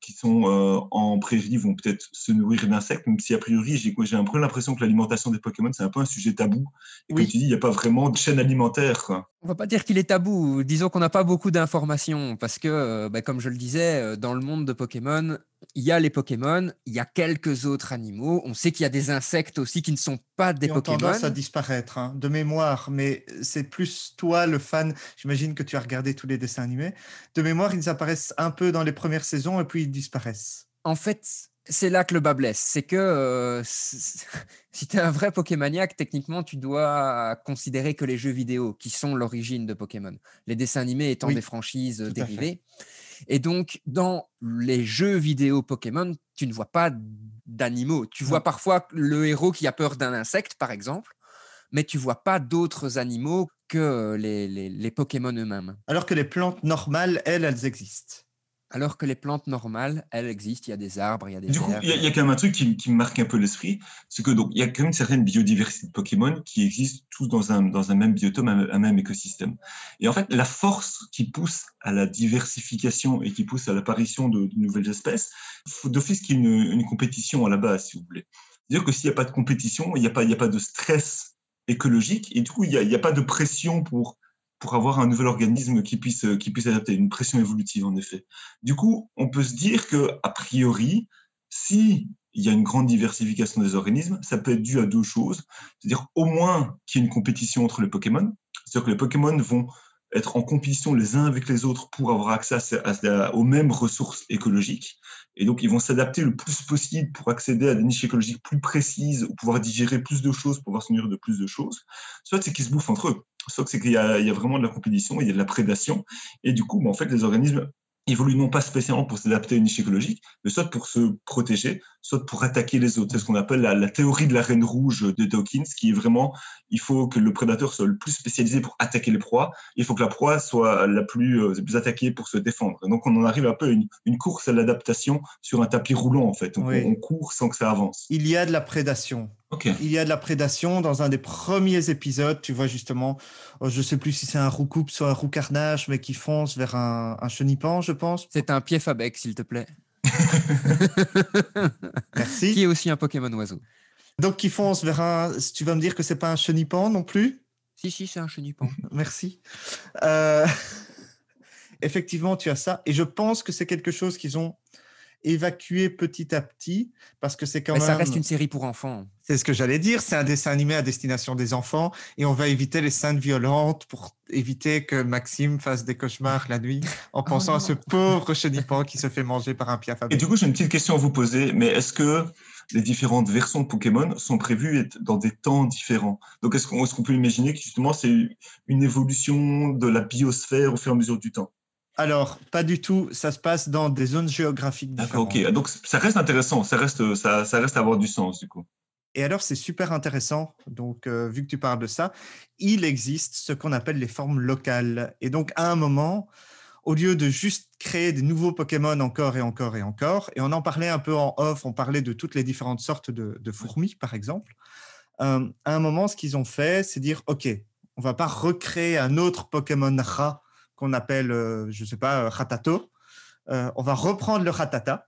qui sont euh, en prairie vont peut-être se nourrir d'insectes, même si a priori, j'ai un peu l'impression que l'alimentation des Pokémon, c'est un peu un sujet tabou. Et oui. comme tu dis, il n'y a pas vraiment de chaîne alimentaire. Quoi. On va pas dire qu'il est tabou. Disons qu'on n'a pas beaucoup d'informations parce que, euh, ben, comme je le disais, euh, dans le monde de Pokémon, il y a les Pokémon, il y a quelques autres animaux. On sait qu'il y a des insectes aussi qui ne sont pas des Ils ont Pokémon. tendance à disparaître, hein, de mémoire. Mais c'est plus toi, le fan. J'imagine que tu as regardé tous les dessins animés. De mémoire, ils apparaissent un peu dans les premières saisons et puis ils disparaissent. En fait, c'est là que le bas blesse. C'est que euh, si tu es un vrai Pokémaniac, techniquement, tu dois considérer que les jeux vidéo qui sont l'origine de Pokémon, les dessins animés étant Oui, des franchises dérivées. Et donc, dans les jeux vidéo Pokémon, tu ne vois pas d'animaux. Tu vois parfois le héros qui a peur d'un insecte, par exemple, mais tu vois pas d'autres animaux que les, les- les Pokémon eux-mêmes. Alors que les plantes normales, elles, elles existent. Alors que les plantes normales, elles existent. Il y a des arbres, il y a des Du coup, il y, a- il y a quand même un truc qui, qui me marque un peu l'esprit, c'est que donc il y a quand même une certaine biodiversité de Pokémon qui existent tous dans un, dans un même biotome, un, un même écosystème. Et en fait, la force qui pousse à la diversification et qui pousse à l'apparition de, de nouvelles espèces, faut d'office qu'il y ait une, une compétition à la base, si vous voulez. C'est-à-dire que s'il n'y a pas de compétition, il n'y a, pas- il a pas de stress écologique et du coup, il n'y a, a pas de pression pour pour avoir un nouvel organisme qui puisse, qui puisse adapter, une pression évolutive en effet. Du coup, on peut se dire que, a priori, si il y a une grande diversification des organismes, ça peut être dû à deux choses. C'est-à-dire au moins qu'il y ait une compétition entre les Pokémon. C'est-à-dire que les Pokémon vont être en compétition les uns avec les autres pour avoir accès aux mêmes ressources écologiques. Et donc, ils vont s'adapter le plus possible pour accéder à des niches écologiques plus précises, ou pouvoir digérer plus de choses, pouvoir se nourrir de plus de choses. Soit c'est qu'ils se bouffent entre eux, soit c'est qu'il y, a il y a vraiment de la compétition, il y a de la prédation. Et du coup, bah, en fait, les organismes évoluent non pas spécialement pour s'adapter à une niche écologique, mais soit pour se protéger, soit pour attaquer les autres. C'est ce qu'on appelle la, la théorie de la reine rouge de Dawkins, qui est vraiment, il faut que le prédateur soit le plus spécialisé pour attaquer les proies, il faut que la proie soit la plus, euh, plus attaquée pour se défendre. Et donc, on en arrive un peu à une, une course à l'adaptation sur un tapis roulant, en fait. Donc, Oui. on, on court sans que ça avance. Il y a de la prédation. Il y a de la prédation. Dans un des premiers épisodes, tu vois justement, oh, je sais plus si c'est un roucoupe, soit un roucarnage, mais qui fonce vers un, un chenipan, je pense. C'est un pied Fabec, s'il te plaît. Merci. Qui est aussi un Pokémon oiseau. Donc, qui fonce vers un. Tu vas me dire que c'est pas un chenipan non plus? Si, si, c'est un chenipan. Merci. Euh, Effectivement, tu as ça. Et je pense que c'est quelque chose qu'ils ont évacué petit à petit parce que c'est quand Mais même. ça reste une série pour enfants. C'est ce que j'allais dire. C'est un dessin animé à destination des enfants et on va éviter les scènes violentes pour éviter que Maxime fasse des cauchemars la nuit en pensant à ce pauvre chenipan qui se fait manger par un piaf Et du coup, j'ai une petite question à vous poser, mais est-ce que les différentes versions de Pokémon sont prévues dans des temps différents? Donc, est-ce qu'on est qu'on peut imaginer que justement, c'est une évolution de la biosphère au fur et à mesure du temps? Alors, pas du tout. Ça se passe dans des zones géographiques différentes. ok. Donc, ça reste intéressant, ça reste, ça, ça reste à avoir du sens, du coup. Et alors, c'est super intéressant. Donc, euh, vu que tu parles de ça, il existe ce qu'on appelle les formes locales. Et donc, à un moment, au lieu de juste créer des nouveaux Pokémon encore et encore et encore, et on en parlait un peu en off, on parlait de toutes les différentes sortes de, de fourmis, par exemple. Euh, à un moment, ce qu'ils ont fait, c'est dire, OK, on va pas recréer un autre Pokémon rat qu'on appelle, euh, je sais pas, euh, Ratato. Euh, on va reprendre le Ratata,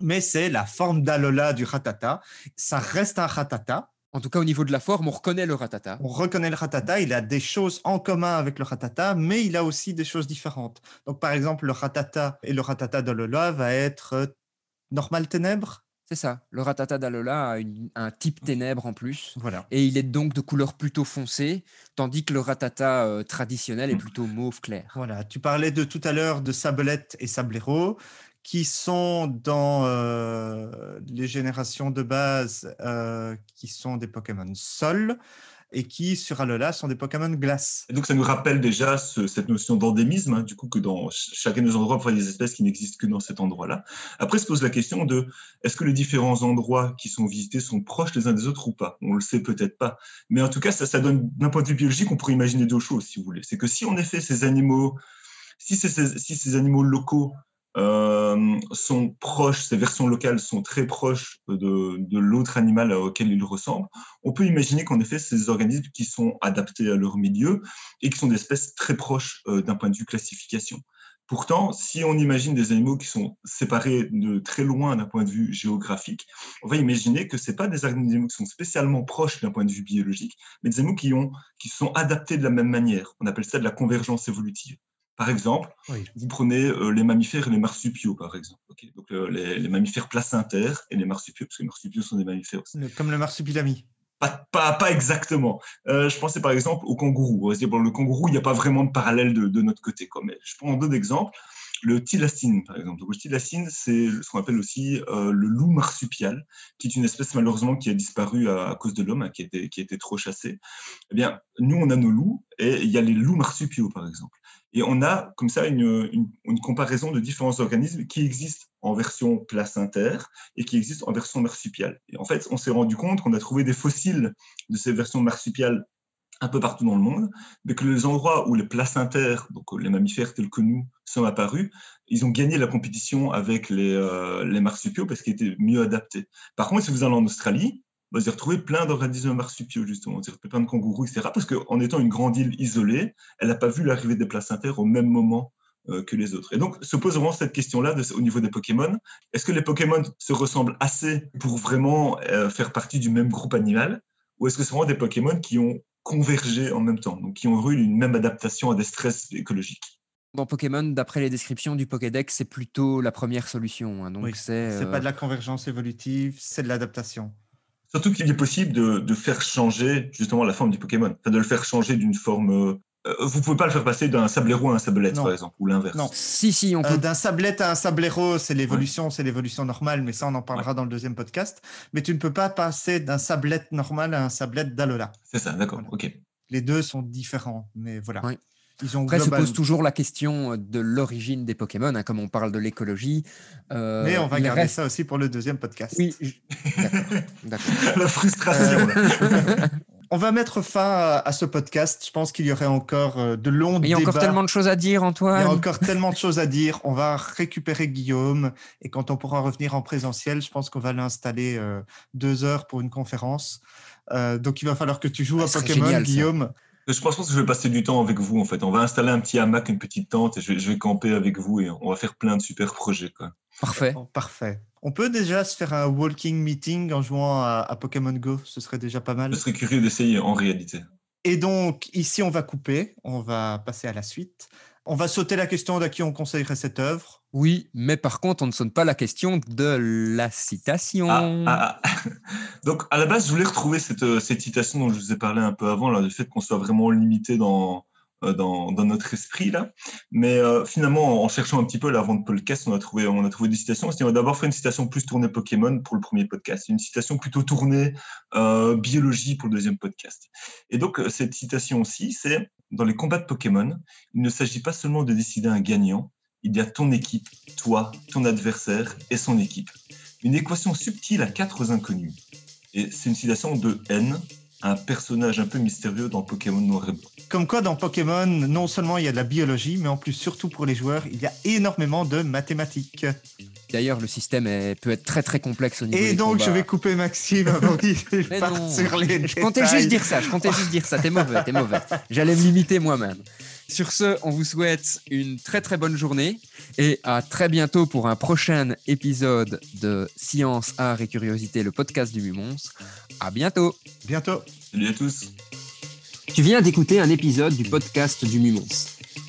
mais c'est la forme d'Alola du Ratata. Ça reste un Ratata, En tout cas, au niveau de la forme, on reconnaît le ratata. On reconnaît le ratata, il a des choses en commun avec le ratata, mais il a aussi des choses différentes. Donc, par exemple, le ratata et le ratata d'Alola va être euh, normal ténèbres? C'est ça. Le ratata d'Alola a un type ténèbres en plus. Voilà. Et il est donc de couleur plutôt foncée, tandis que le ratata euh, traditionnel est plutôt mauve clair. Voilà. Tu parlais de tout à l'heure de Sablette et Sablero qui sont dans euh, les générations de base, euh, qui sont des Pokémon Sol, et qui, sur Alola, sont des Pokémon glace. Et donc, ça nous rappelle déjà cette notion d'endémisme, hein, du coup, que dans chacun des endroits, il y a des espèces qui n'existent que dans cet endroit-là. Après, se pose la question de est-ce que les différents endroits qui sont visités sont proches les uns des autres ou pas? On le sait peut-être pas. Mais en tout cas, ça, ça donne, d'un point de vue biologique, on pourrait imaginer deux choses, si vous voulez. C'est que si, en effet, ces animaux, si ces, animaux locaux sont proches, ces versions locales sont très proches de, de l'autre animal auquel ils ressemblent, on peut imaginer qu'en effet, ces organismes qui sont adaptés à leur milieu et qui sont des espèces très proches euh, d'un point de vue classification. Pourtant, si on imagine des animaux qui sont séparés de très loin d'un point de vue géographique, on va imaginer que ce pas des animaux qui sont spécialement proches d'un point de vue biologique, mais des animaux qui, ont, qui sont adaptés de la même manière. On appelle ça de la convergence évolutive. Par exemple, vous prenez euh, les mammifères et les marsupiaux, par exemple. Donc, euh, les, mammifères placentaires et les marsupiaux, parce que les marsupiaux sont des mammifères aussi. Comme le marsupilami. Pas, pas, pas, exactement. Euh, je pensais par exemple au kangourou. Bon, le kangourou, il n'y a pas vraiment de parallèle de, de notre côté. Quoi. Mais je prends deux exemples. Le tilacine, par exemple. Donc, le tilacine, c'est ce qu'on appelle aussi le loup marsupial, qui est une espèce malheureusement qui a disparu à, cause de l'homme, hein, qui, était, qui était trop chassé. Eh bien, nous, on a nos loups et il y a les loups marsupiaux, par exemple. Et on a comme ça une, comparaison de différents organismes qui existent en version placentaire et qui existent en version marsupiale. Et en fait, on s'est rendu compte qu'on a trouvé des fossiles de ces versions marsupiales un peu partout dans le monde, mais que les endroits où les placentaires, donc les mammifères tels que nous, sont apparus, ils ont gagné la compétition avec les, euh, les marsupiaux parce qu'ils étaient mieux adaptés. Par contre, si vous allez en Australie, vous allez retrouver plein d'organismes marsupiaux, justement, plein de kangourous, etc. Parce qu'en étant une grande île isolée, elle n'a pas vu l'arrivée des placentaires au même moment euh, que les autres. Et donc, se pose vraiment cette question-là au niveau des Pokémon. Est-ce que les Pokémon se ressemblent assez pour vraiment euh, faire partie du même groupe animal Ou est-ce que c'est vraiment des Pokémon qui ont convergé en même temps, donc qui ont eu une même adaptation à des stress écologiques? Dans Pokémon, d'après les descriptions du Pokédex, c'est plutôt la première solution. Hein. donc oui, c'est pas de euh, la convergence évolutive, c'est de l'adaptation. Surtout qu'il est possible de, faire changer justement la forme du Pokémon, de le faire changer d'une forme. Euh, euh, vous pouvez pas le faire passer d'un sablero à un sablette, par exemple, ou l'inverse. Non. Si, si, on euh, peut. d'un sablette à un sablero, c'est l'évolution, c'est l'évolution normale, mais ça, on en parlera dans le deuxième podcast. Mais tu ne peux pas passer d'un sablette normal à un sablette d'Alola. C'est ça, d'accord, ok. Les deux sont différents, mais voilà. Après, se pose toujours la question de l'origine des Pokémon, hein, comme on parle de l'écologie. Euh, Mais on va garder ça aussi pour le deuxième podcast. Oui, d'accord. la frustration. on va mettre fin à, ce podcast. Je pense qu'il y aurait encore euh, de longs débats. Il y a encore tellement de choses à dire, Antoine. Il y a encore tellement de choses à dire. On va récupérer Guillaume et quand on pourra revenir en présentiel, je pense qu'on va l'installer euh, deux heures pour une conférence. donc il va falloir que tu joues à Pokémon, Guillaume. Je pense que je vais passer du temps avec vous en fait. On va installer un petit hamac, une petite tente et je vais, camper avec vous et on va faire plein de super projets. Quoi. Parfait. parfait. On peut déjà se faire un walking meeting en jouant à, Pokémon Go. Ce serait déjà pas mal. Je serais curieux d'essayer en réalité. Et donc ici on va couper. On va passer à la suite. On va sauter la question d'à qui on conseillerait cette œuvre. Oui, mais par contre, on ne sonne pas la question de la citation. Ah, ah, ah. Donc, à la base, je voulais retrouver euh, cette, citation dont je vous ai parlé un peu avant, là, le fait qu'on soit vraiment limité dans, euh, dans, notre esprit là. Mais euh, finalement, en cherchant un petit peu là, avant de podcast, on a trouvé, on a trouvé des citations. On va d'abord faire une citation plus tournée Pokémon pour le premier podcast, une citation plutôt tournée biologie pour le deuxième podcast. Et donc cette citation aussi, c'est dans les combats de Pokémon, il ne s'agit pas seulement de décider un gagnant, il y a ton équipe, toi, ton adversaire et son équipe. Une équation subtile à quatre inconnus. Et c'est une citation de N, un personnage un peu mystérieux dans Pokémon Noir et Blanc. Comme quoi, dans Pokémon, non seulement il y a de la biologie, mais en plus, surtout pour les joueurs, il y a énormément de mathématiques. D'ailleurs, le système peut être très très complexe au niveau Et donc, je vais couper Maxime avant qu'il parte sur les Je comptais juste dire ça, je comptais juste dire ça. T'es mauvais, t'es mauvais. J'allais me limiter moi-même. Sur ce, on vous souhaite une très très bonne journée et à très bientôt pour un prochain épisode de Science, Art et Curiosité, le podcast du Mumons. À bientôt. Bientôt. Salut à tous. Tu viens d'écouter un épisode du podcast du Mumons.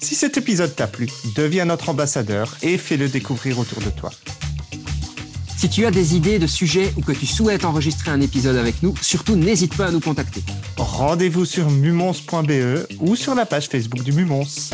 Si cet épisode t'a plu, deviens notre ambassadeur et fais-le découvrir autour de toi. Si tu as des idées de sujets ou que tu souhaites enregistrer un épisode avec nous, surtout n'hésite pas à nous contacter. Rendez-vous sur mumons.be ou sur la page Facebook du Mumons.